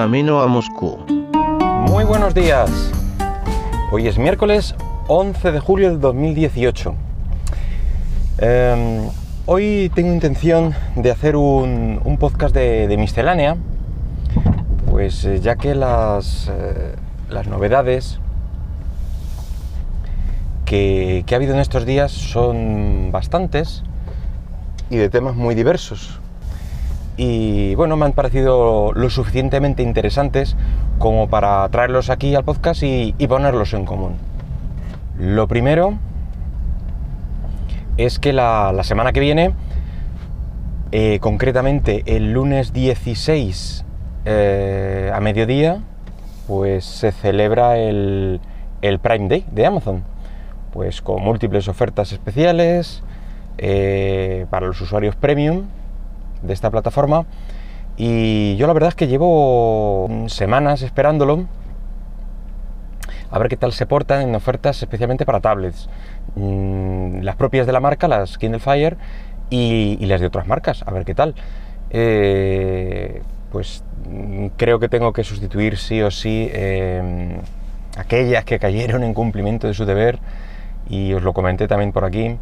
camino a Moscú. Muy buenos días. Hoy es miércoles 11 de julio de 2018. Em, hoy tengo intención de hacer un, podcast de, miscelánea, pues eh, ya que las, eh, las novedades que, que ha habido en estos días son bastantes y de temas muy diversos y bueno, me han parecido lo suficientemente interesantes como para traerlos aquí al podcast y, ponerlos en común. Lo primero es que la, semana que viene, eh, concretamente el lunes 16 eh, a mediodía, pues se celebra el, Prime Day de Amazon, pues con múltiples ofertas especiales eh, para los usuarios premium de esta plataforma y yo la verdad es que llevo semanas esperándolo a ver qué tal se portan en ofertas especialmente para tablets. Mm, las propias de la marca, las Kindle Fire y, las de otras marcas, a ver qué tal. Eh, pues mm, creo que tengo que sustituir sí o sí em, aquellas que cayeron en cumplimiento de su deber y os lo comenté también por aquí.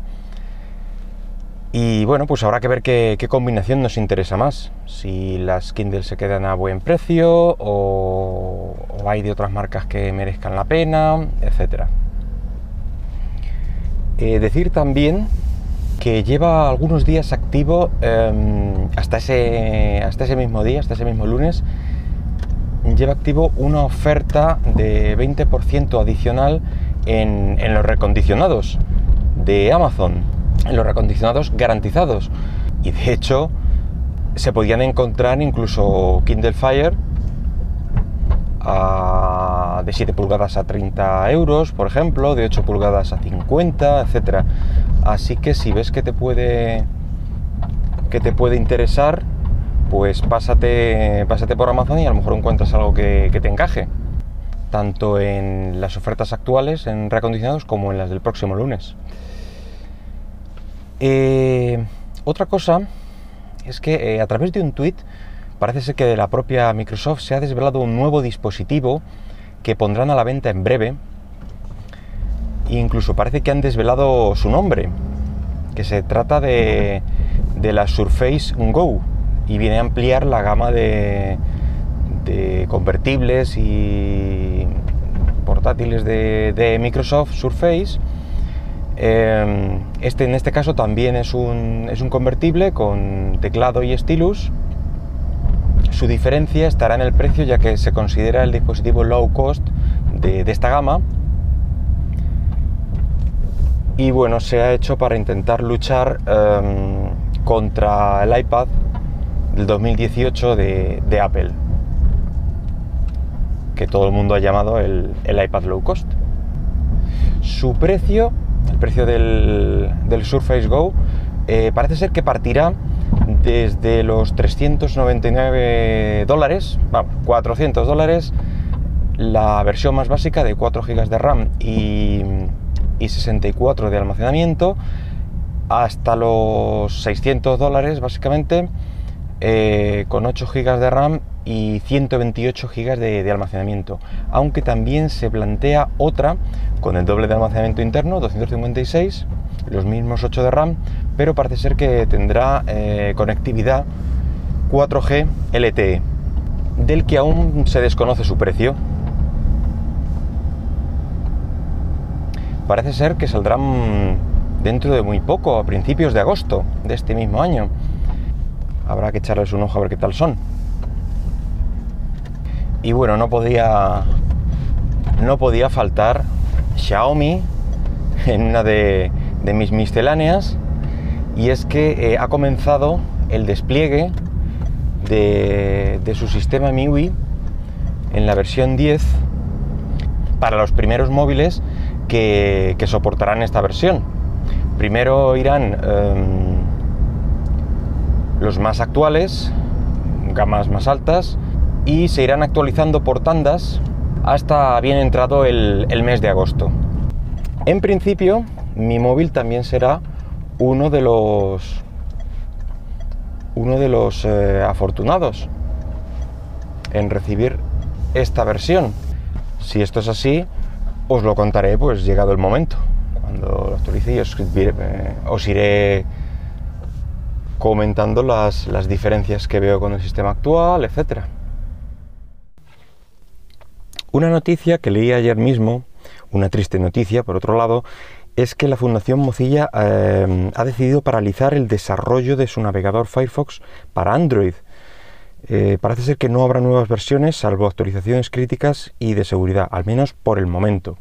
Y bueno, pues habrá que ver qué, combinación nos interesa más. Si las Kindle se quedan a buen precio o, hay de otras marcas que merezcan la pena, etc. Eh, decir también que lleva algunos días activo em, hasta, ese, hasta ese mismo día, hasta ese mismo lunes, lleva activo una oferta de 20% adicional en los recondicionados de Amazon en los recondicionados garantizados. Y de hecho, se podían encontrar incluso Kindle Fire de 7 pulgadas a 30 euros, por ejemplo, de 8 pulgadas a 50, etcétera. Así que si ves que te puede que te puede interesar, pues pásate, pásate por Amazon y a lo mejor encuentras algo que, que te encaje, tanto en las ofertas actuales en reacondicionados como en las del próximo lunes. Eh, otra cosa es que eh, a través de un tweet parece ser que de la propia Microsoft se ha desvelado un nuevo dispositivo que pondrán a la venta en breve. Incluso parece que han desvelado su nombre, que se trata de, la Surface Go y viene a ampliar la gama de, convertibles y portátiles de Microsoft Surface Em, este en este caso también es un, es un convertible con teclado y stylus. Su diferencia estará en el precio ya que se considera el dispositivo low cost de, esta gama. Y bueno, se ha hecho para intentar luchar em, contra el iPad del 2018 de, Apple, que todo el mundo ha llamado el, el iPad low cost. Su precio el precio del, Surface Go, eh, parece ser que partirá desde los 399 dólares, vamos, 400 dólares, la versión más básica de 4 GB de RAM y, 64 de almacenamiento, hasta los 600 dólares básicamente, eh, con 8 GB de RAM y 128 GB de, almacenamiento, aunque también se plantea otra con el doble de almacenamiento interno, 256, los mismos 8 de RAM, pero parece ser que tendrá eh, conectividad 4G LTE, del que aún se desconoce su precio. Parece ser que saldrán dentro de muy poco, a principios de agosto de este mismo año. Habrá que echarles un ojo a ver qué tal son. Y bueno, no podía, no podía faltar Xiaomi en una de, mis misceláneas y es que eh, ha comenzado el despliegue de, su sistema MIUI en la versión 10 para los primeros móviles que, soportarán esta versión. Primero irán em, los más actuales, gamas más altas, y se irán actualizando por tandas hasta bien entrado el, mes de agosto. En principio, mi móvil también será uno de los uno de los eh, afortunados. en recibir esta versión. Si esto es así, os lo contaré pues llegado el momento. Cuando lo actualice y os, eh, os iré comentando las, las diferencias que veo con el sistema actual, etc. Una noticia que leí ayer mismo, una triste noticia por otro lado, es que la Fundación Mozilla eh, ha decidido paralizar el desarrollo de su navegador Firefox para Android. Eh, parece ser que no habrá nuevas versiones salvo actualizaciones críticas y de seguridad, al menos por el momento.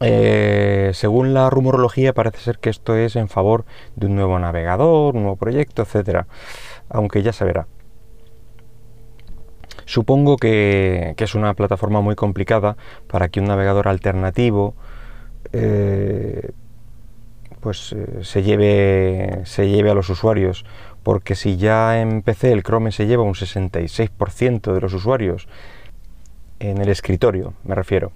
Eh, según la rumorología parece ser que esto es en favor de un nuevo navegador, un nuevo proyecto, etcétera, aunque ya se verá. Supongo que, es una plataforma muy complicada para que un navegador alternativo eh, pues eh, se, lleve, se lleve a los usuarios, porque si ya en PC el Chrome se lleva un 66% de los usuarios, en el escritorio me refiero,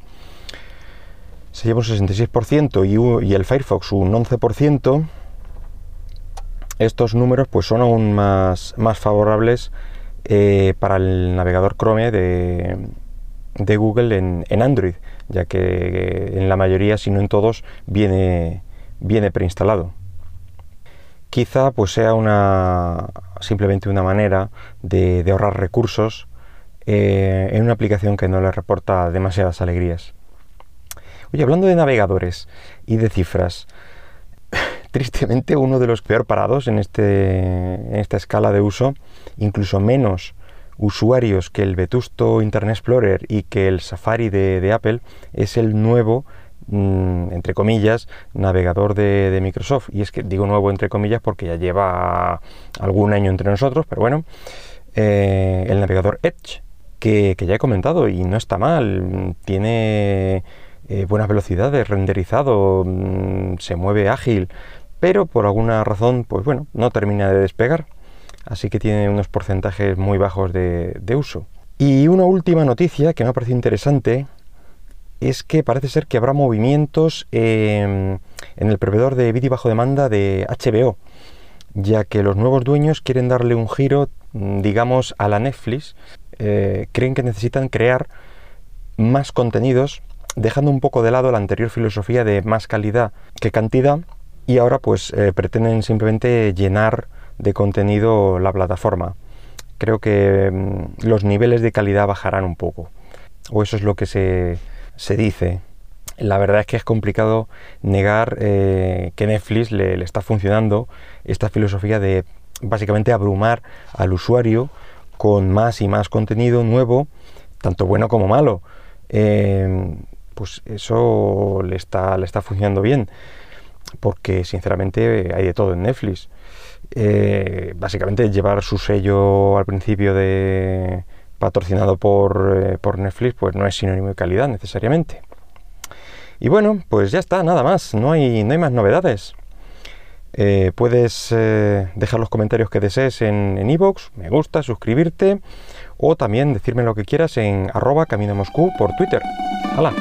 se lleva un 66% y, y el Firefox un 11%, estos números pues son aún más, más favorables eh, para el navegador Chrome de, Google en, Android, ya que en la mayoría, si no en todos, viene, viene preinstalado. Quizá pues sea una simplemente una manera de, ahorrar recursos eh, en una aplicación que no le reporta demasiadas alegrías. Oye, hablando de navegadores y de cifras, tristemente uno de los peor parados en, este, en esta escala de uso, incluso menos usuarios que el vetusto Internet Explorer y que el Safari de, Apple es el nuevo mm, entre comillas, navegador de, Microsoft. Y es que digo nuevo entre comillas porque ya lleva algún año entre nosotros, pero bueno, eh, el navegador Edge, que, ya he comentado y no está mal, tiene eh, buenas velocidades, renderizado, mm, se mueve ágil, pero por alguna razón, pues bueno, no termina de despegar así que tiene unos porcentajes muy bajos de, uso. Y una última noticia que me ha parecido interesante es que parece ser que habrá movimientos en el proveedor de vídeo bajo demanda de HBO, ya que los nuevos dueños quieren darle un giro, mm, digamos, a la Netflix. Eh, creen que necesitan crear más contenidos, dejando un poco de lado la anterior filosofía de más calidad que cantidad, y ahora pues eh, pretenden simplemente llenar de contenido la plataforma. Creo que mm, los niveles de calidad bajarán un poco, o eso es lo que se, dice. La verdad es que es complicado negar eh, que Netflix le, está funcionando esta filosofía de básicamente abrumar al usuario con más y más contenido nuevo, tanto bueno como malo. Eh, pues eso le está, le está funcionando bien, porque sinceramente hay de todo en Netflix. Eh, básicamente llevar su sello al principio de patrocinado por, eh, por, Netflix, pues no es sinónimo de calidad necesariamente. Y bueno, pues ya está, nada más, no hay, no hay más novedades. Eh, puedes dejar los comentarios que desees en iVoox, me gusta, suscribirte o también decirme lo que quieras en arroba camino Moscú por Twitter. ¡Hala!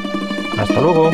¡Hasta luego!